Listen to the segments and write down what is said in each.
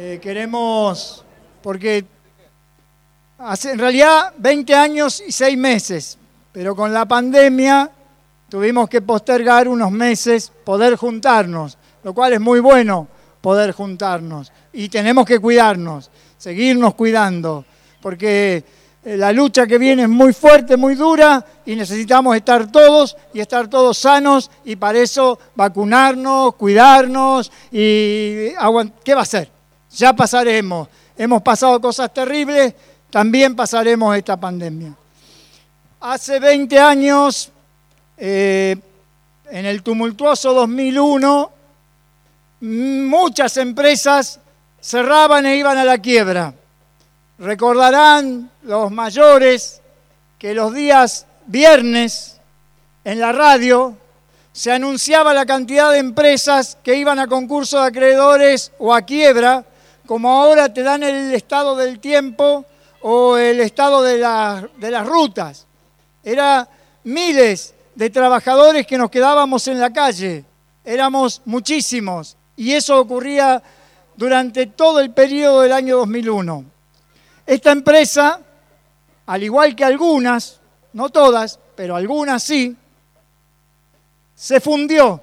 Eh, queremos, porque hace en realidad 20 años y 6 meses, pero con la pandemia tuvimos que postergar unos meses poder juntarnos, lo cual es muy bueno poder juntarnos y tenemos que cuidarnos, seguirnos cuidando, porque eh, la lucha que viene es muy fuerte, muy dura y necesitamos estar todos y estar todos sanos y para eso vacunarnos, cuidarnos y ¿qué va a ser? Ya pasaremos. Hemos pasado cosas terribles, también pasaremos esta pandemia. Hace 20 años, eh, en el tumultuoso 2001, muchas empresas cerraban e iban a la quiebra. Recordarán los mayores que los días viernes en la radio se anunciaba la cantidad de empresas que iban a concurso de acreedores o a quiebra, como ahora te dan el estado del tiempo o el estado de, las rutas. Era miles de trabajadores que nos quedábamos en la calle, éramos muchísimos, y eso ocurría durante todo el periodo del año 2001. Esta empresa, al igual que algunas, no todas, pero algunas sí, se fundió.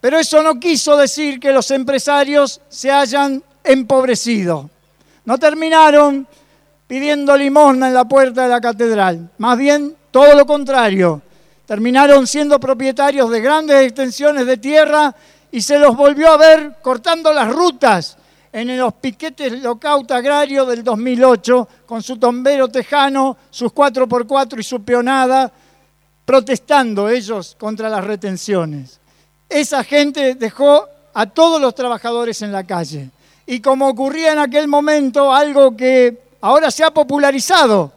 Pero eso no quiso decir que los empresarios se hayan empobrecido. No terminaron pidiendo limosna en la puerta de la catedral, más bien todo lo contrario. Terminaron siendo propietarios de grandes extensiones de tierra y se los volvió a ver cortando las rutas en los piquetes lockout agrario del 2008, con su tombero tejano, sus 4x4 y su peonada, protestando ellos contra las retenciones. Esa gente dejó a todos los trabajadores en la calle. Y como ocurría en aquel momento, algo que ahora se ha popularizado,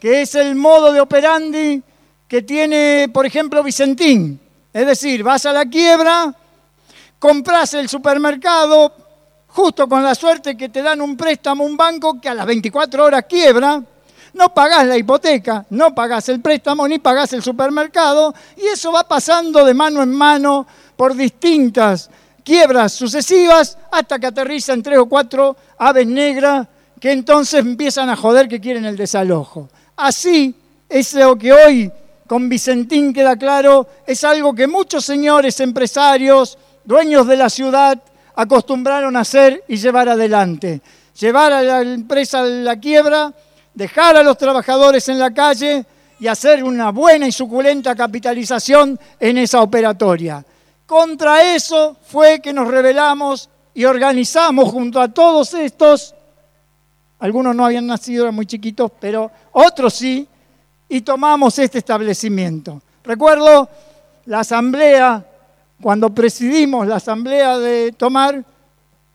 que es el modo de operandi que tiene, por ejemplo, Vicentín. Es decir, vas a la quiebra, compras el supermercado, justo con la suerte que te dan un préstamo, un banco que a las 24 horas quiebra, no pagás la hipoteca, no pagás el préstamo, ni pagás el supermercado, y eso va pasando de mano en mano por distintas quiebras sucesivas hasta que aterrizan tres o cuatro aves negras que entonces empiezan a joder que quieren el desalojo. Así es lo que hoy con Vicentín queda claro, es algo que muchos señores empresarios, dueños de la ciudad, acostumbraron a hacer y llevar adelante. Llevar a la empresa a la quiebra, dejar a los trabajadores en la calle y hacer una buena y suculenta capitalización en esa operatoria. Contra eso fue que nos rebelamos y organizamos junto a todos estos, algunos no habían nacido, eran muy chiquitos, pero otros sí, y tomamos este establecimiento. Recuerdo la asamblea cuando presidimos la asamblea de Tomar,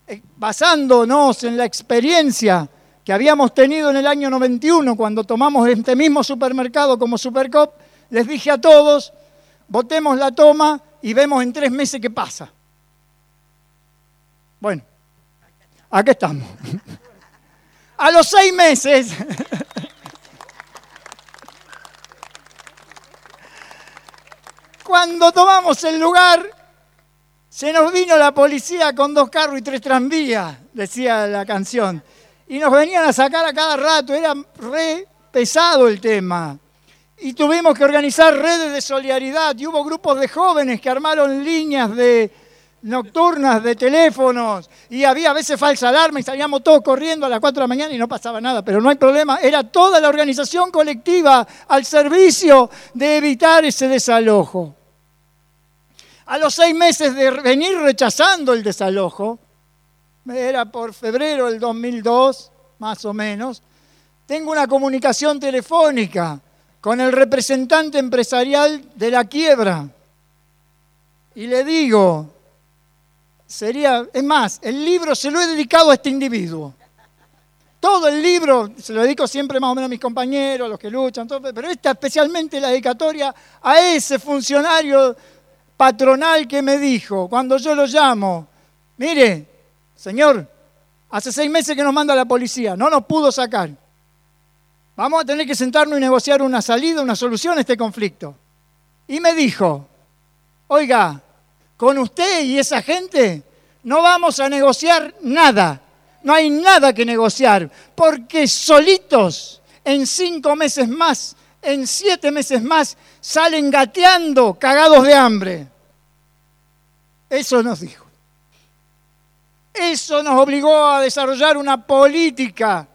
eh, basándonos en la experiencia que habíamos tenido en el año 91 cuando tomamos este mismo supermercado como Supercop, les dije a todos, votemos la toma y vemos en tres meses qué pasa. Bueno, aquí estamos. A los seis meses, cuando tomamos el lugar, se nos vino la policía con dos carros y tres tranvías, decía la canción. Y nos venían a sacar a cada rato, era re pesado el tema. Y tuvimos que organizar redes de solidaridad y hubo grupos de jóvenes que armaron líneas de nocturnas de teléfonos y había a veces falsa alarma y salíamos todos corriendo a las 4 de la mañana y no pasaba nada, pero no hay problema, era toda la organización colectiva al servicio de evitar ese desalojo. A los seis meses de venir rechazando el desalojo, era por febrero del 2002, más o menos, tengo una comunicación telefónica con el representante empresarial de la quiebra. Y le digo, sería, es más, el libro se lo he dedicado a este individuo. Todo el libro se lo dedico siempre más o menos a mis compañeros, a los que luchan, pero esta especialmente la dedicatoria a ese funcionario patronal que me dijo cuando yo lo llamo, mire, señor, hace seis meses que nos manda la policía, no nos pudo sacar. Vamos a tener que sentarnos y negociar una salida, una solución a este conflicto. Y me dijo, oiga, con usted y esa gente no vamos a negociar nada. no hay nada que negociar, porque solitos en cinco meses más, en siete meses más, salen gateando, cagados de hambre. Eso nos dijo. Eso nos obligó a desarrollar una política.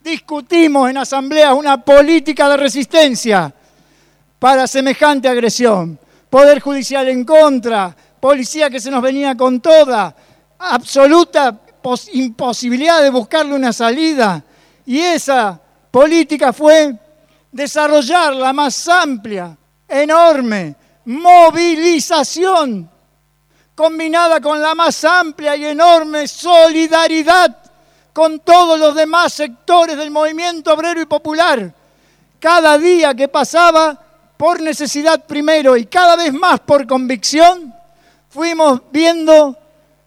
Discutimos en asambleas una política de resistencia para semejante agresión. Poder judicial en contra, policía que se nos venía con toda, absoluta imposibilidad de buscarle una salida. Y esa política fue desarrollar la más amplia, enorme movilización, combinada con la más amplia y enorme solidaridad con todos los demás sectores del movimiento obrero y popular. Cada día que pasaba, por necesidad primero y cada vez más por convicción, fuimos viendo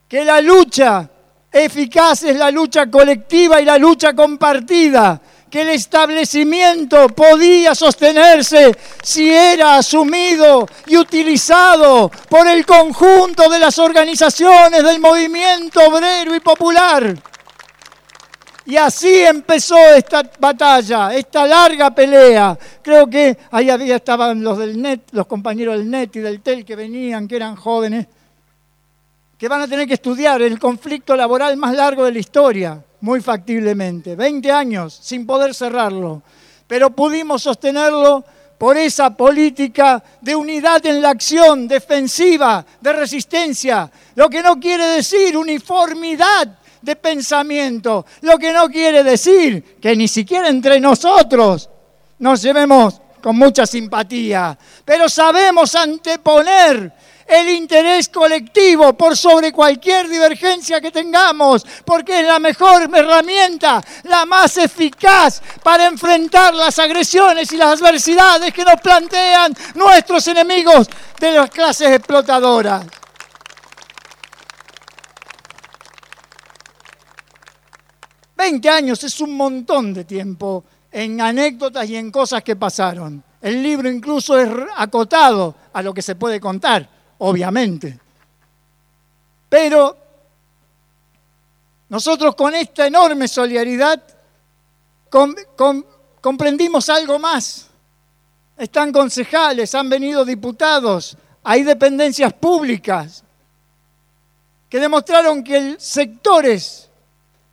que la lucha eficaz es la lucha colectiva y la lucha compartida, que el establecimiento podía sostenerse si era asumido y utilizado por el conjunto de las organizaciones del movimiento obrero y popular. Y así empezó esta batalla, esta larga pelea. Creo que ahí había, estaban los del NET, los compañeros del NET y del TEL que venían, que eran jóvenes, que van a tener que estudiar el conflicto laboral más largo de la historia, muy factiblemente. 20 años sin poder cerrarlo. Pero pudimos sostenerlo por esa política de unidad en la acción, defensiva, de resistencia. Lo que no quiere decir uniformidad de pensamiento. Lo que no quiere decir que ni siquiera entre nosotros nos llevemos con mucha simpatía, pero sabemos anteponer el interés colectivo por sobre cualquier divergencia que tengamos, porque es la mejor herramienta, la más eficaz para enfrentar las agresiones y las adversidades que nos plantean nuestros enemigos de las clases explotadoras. 20 años es un montón de tiempo en anécdotas y en cosas que pasaron. El libro incluso es acotado a lo que se puede contar, obviamente. Pero nosotros con esta enorme solidaridad comprendimos algo más. Están concejales, han venido diputados, hay dependencias públicas que demostraron que sectores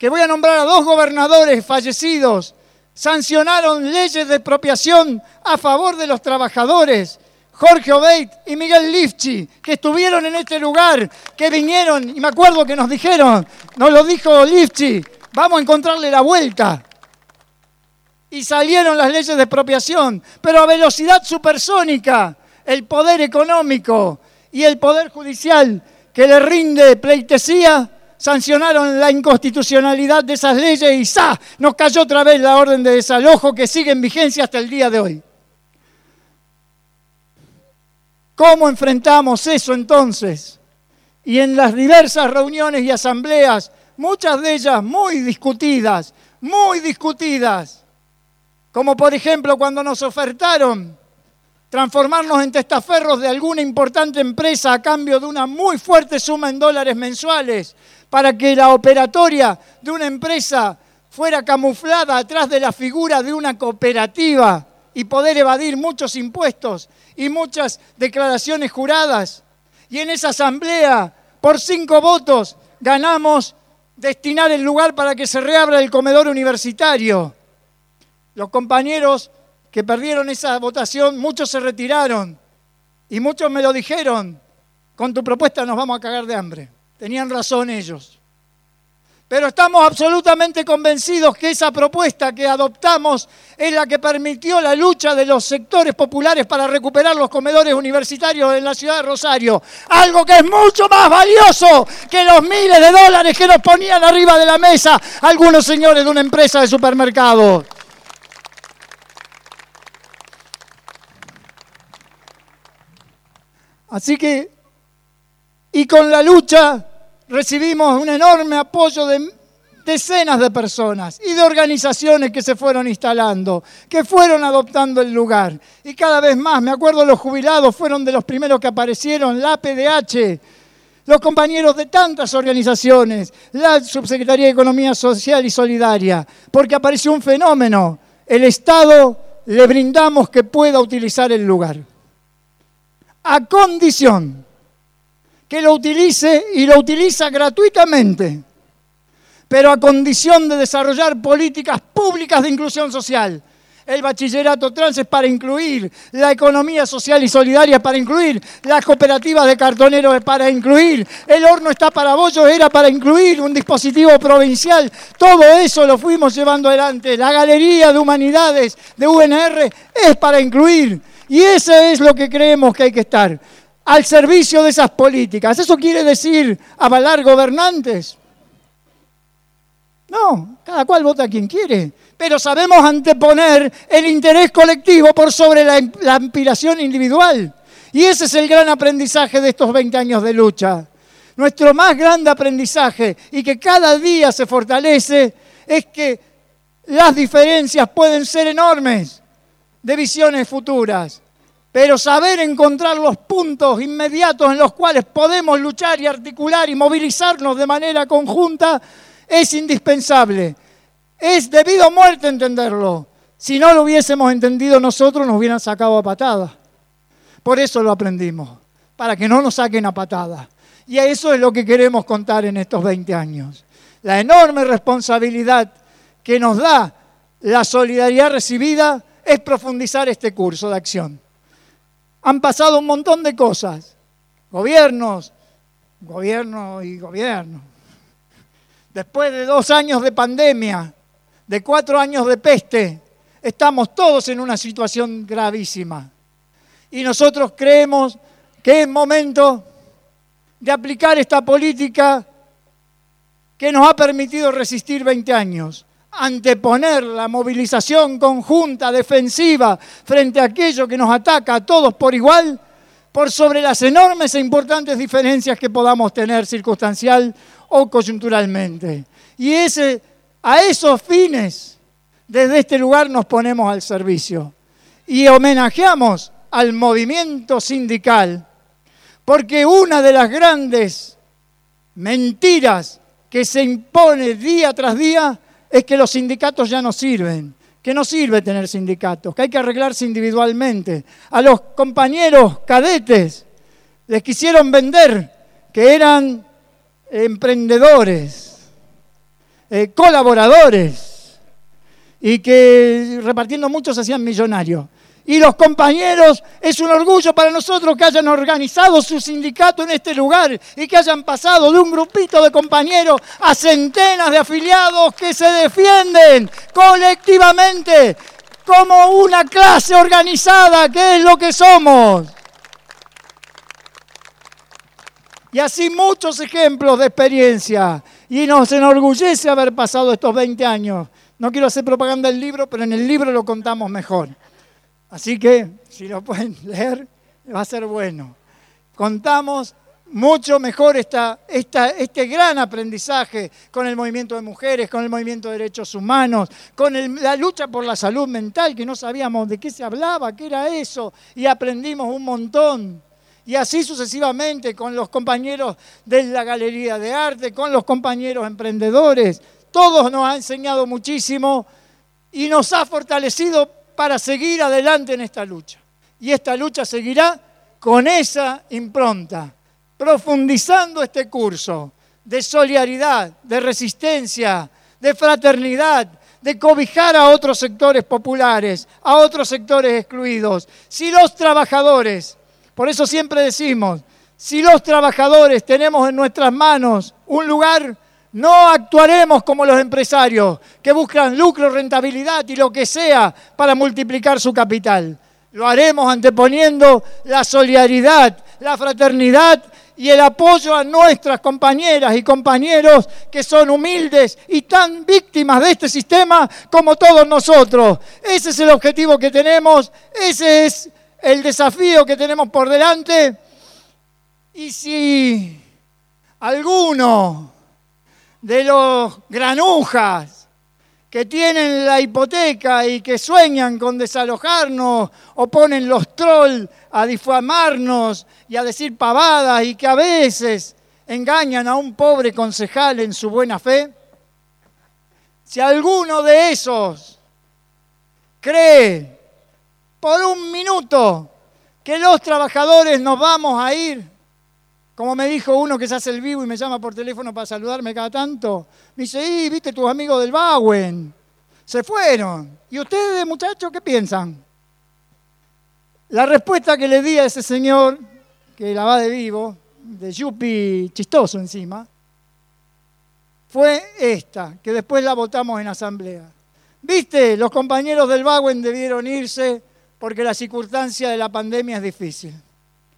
que voy a nombrar a dos gobernadores fallecidos, sancionaron leyes de expropiación a favor de los trabajadores. Jorge Obeit y Miguel Lifchi, que estuvieron en este lugar, que vinieron, y me acuerdo que nos dijeron, nos lo dijo Lifchi, vamos a encontrarle la vuelta. Y salieron las leyes de expropiación, pero a velocidad supersónica, el poder económico y el poder judicial que le rinde pleitesía sancionaron la inconstitucionalidad de esas leyes y ¡sa! Nos cayó otra vez la orden de desalojo que sigue en vigencia hasta el día de hoy. ¿Cómo enfrentamos eso entonces? Y en las diversas reuniones y asambleas, muchas de ellas muy discutidas, muy discutidas, como por ejemplo cuando nos ofertaron transformarnos en testaferros de alguna importante empresa a cambio de una muy fuerte suma en dólares mensuales para que la operatoria de una empresa fuera camuflada atrás de la figura de una cooperativa y poder evadir muchos impuestos y muchas declaraciones juradas. Y en esa asamblea, por cinco votos, ganamos destinar el lugar para que se reabra el comedor universitario. Los compañeros que perdieron esa votación, muchos se retiraron y muchos me lo dijeron, con tu propuesta nos vamos a cagar de hambre. Tenían razón ellos. Pero estamos absolutamente convencidos que esa propuesta que adoptamos es la que permitió la lucha de los sectores populares para recuperar los comedores universitarios en la ciudad de Rosario. Algo que es mucho más valioso que los miles de dólares que nos ponían arriba de la mesa algunos señores de una empresa de supermercado. Así que, y con la lucha recibimos un enorme apoyo de decenas de personas y de organizaciones que se fueron instalando, que fueron adoptando el lugar. Y cada vez más, me acuerdo los jubilados fueron de los primeros que aparecieron, la PDH, los compañeros de tantas organizaciones, la Subsecretaría de Economía Social y Solidaria, porque apareció un fenómeno. El Estado le brindamos que pueda utilizar el lugar, a condición que lo utilice y lo utiliza gratuitamente, pero a condición de desarrollar políticas públicas de inclusión social. El bachillerato trans es para incluir, la economía social y solidaria para incluir, las cooperativas de cartoneros es para incluir, el horno está para bollos era para incluir, un dispositivo provincial, todo eso lo fuimos llevando adelante, la galería de humanidades de UNR es para incluir. Y eso es lo que creemos que hay que estar al servicio de esas políticas. ¿Eso quiere decir avalar gobernantes? No, cada cual vota quien quiere pero sabemos anteponer el interés colectivo por sobre la, la aspiración individual. Y ese es el gran aprendizaje de estos 20 años de lucha. Nuestro más grande aprendizaje y que cada día se fortalece es que las diferencias pueden ser enormes de visiones futuras, pero saber encontrar los puntos inmediatos en los cuales podemos luchar y articular y movilizarnos de manera conjunta es indispensable. Es debido a muerte entenderlo. Si no lo hubiésemos entendido nosotros, nos hubieran sacado a patada. Por eso lo aprendimos, para que no nos saquen a patada. Y eso es lo que queremos contar en estos 20 años. La enorme responsabilidad que nos da la solidaridad recibida es profundizar este curso de acción. Han pasado un montón de cosas. Gobiernos, gobierno y gobierno. Después de dos años de pandemia, de cuatro años de peste, estamos todos en una situación gravísima. Y nosotros creemos que es momento de aplicar esta política que nos ha permitido resistir 20 años, anteponer la movilización conjunta, defensiva, frente a aquello que nos ataca a todos por igual, por sobre las enormes e importantes diferencias que podamos tener circunstancial o coyunturalmente. Y a esos fines, desde este lugar nos ponemos al servicio y homenajeamos al movimiento sindical, porque una de las grandes mentiras que se impone día tras día es que los sindicatos ya no sirven, que no sirve tener sindicatos, que hay que arreglarse individualmente. A los compañeros cadetes les quisieron vender que eran emprendedores, eh, colaboradores y que repartiendo muchos hacían millonarios. Y los compañeros, es un orgullo para nosotros que hayan organizado su sindicato en este lugar y que hayan pasado de un grupito de compañeros a centenas de afiliados que se defienden colectivamente como una clase organizada, que es lo que somos. Y así muchos ejemplos de experiencia y nos enorgullece haber pasado estos 20 años. No quiero hacer propaganda del libro, pero en el libro lo contamos mejor. Así que, si lo pueden leer, va a ser bueno. Contamos mucho mejor esta, este gran aprendizaje con el movimiento de mujeres, con el movimiento de derechos humanos, con la lucha por la salud mental, que no sabíamos de qué se hablaba, qué era eso, y aprendimos un montón y así sucesivamente con los compañeros de la Galería de Arte, con los compañeros emprendedores. Todos nos ha enseñado muchísimo y nos ha fortalecido para seguir adelante en esta lucha. Y esta lucha seguirá con esa impronta, profundizando este curso de solidaridad, de resistencia, de fraternidad, de cobijar a otros sectores populares, a otros sectores excluidos. Si los trabajadores por eso siempre decimos, si los trabajadores tenemos en nuestras manos un lugar, no actuaremos como los empresarios que buscan lucro, rentabilidad y lo que sea para multiplicar su capital. Lo haremos anteponiendo la solidaridad, la fraternidad y el apoyo a nuestras compañeras y compañeros que son humildes y tan víctimas de este sistema como todos nosotros. Ese es el objetivo que tenemos, ese es el desafío que tenemos por delante. Y si alguno de los granujas que tienen la hipoteca y que sueñan con desalojarnos o ponen los trolls a difamarnos y a decir pavadas y que a veces engañan a un pobre concejal en su buena fe, si alguno de esos cree por un minuto que los trabajadores nos vamos a ir, como me dijo uno que se hace el vivo y me llama por teléfono para saludarme cada tanto, me dice, y viste tus amigos del Bauen, se fueron. ¿Y ustedes, muchachos, qué piensan? La respuesta que le di a ese señor, que la va de vivo, de yupi chistoso encima, fue esta, que después la votamos en asamblea. Viste, los compañeros del Baguen debieron irse porque la circunstancia de la pandemia es difícil.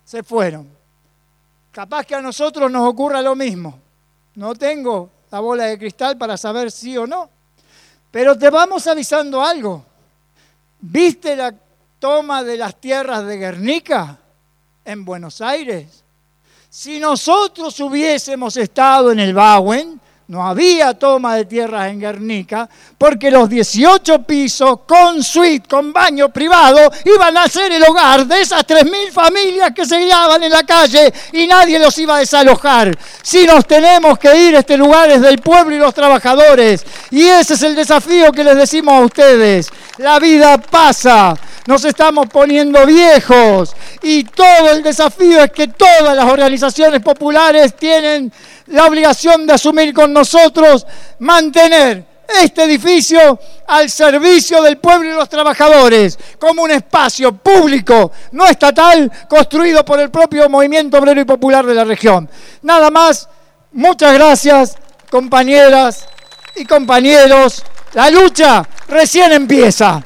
Se fueron. Capaz que a nosotros nos ocurra lo mismo. No tengo la bola de cristal para saber sí o no. Pero te vamos avisando algo. ¿Viste la toma de las tierras de Guernica en Buenos Aires? Si nosotros hubiésemos estado en el Bauen, no había toma de tierras en Guernica, porque los 18 pisos con suite, con baño privado, iban a ser el hogar de esas 3.000 familias que se guiaban en la calle y nadie los iba a desalojar. Si nos tenemos que ir, este lugar es del pueblo y los trabajadores. Y ese es el desafío que les decimos a ustedes. La vida pasa, nos estamos poniendo viejos y todo el desafío es que todas las organizaciones populares tienen la obligación de asumir con nosotros mantener este edificio al servicio del pueblo y los trabajadores, como un espacio público, no estatal, construido por el propio movimiento obrero y popular de la región. Nada más, muchas gracias, compañeras y compañeros. La lucha recién empieza.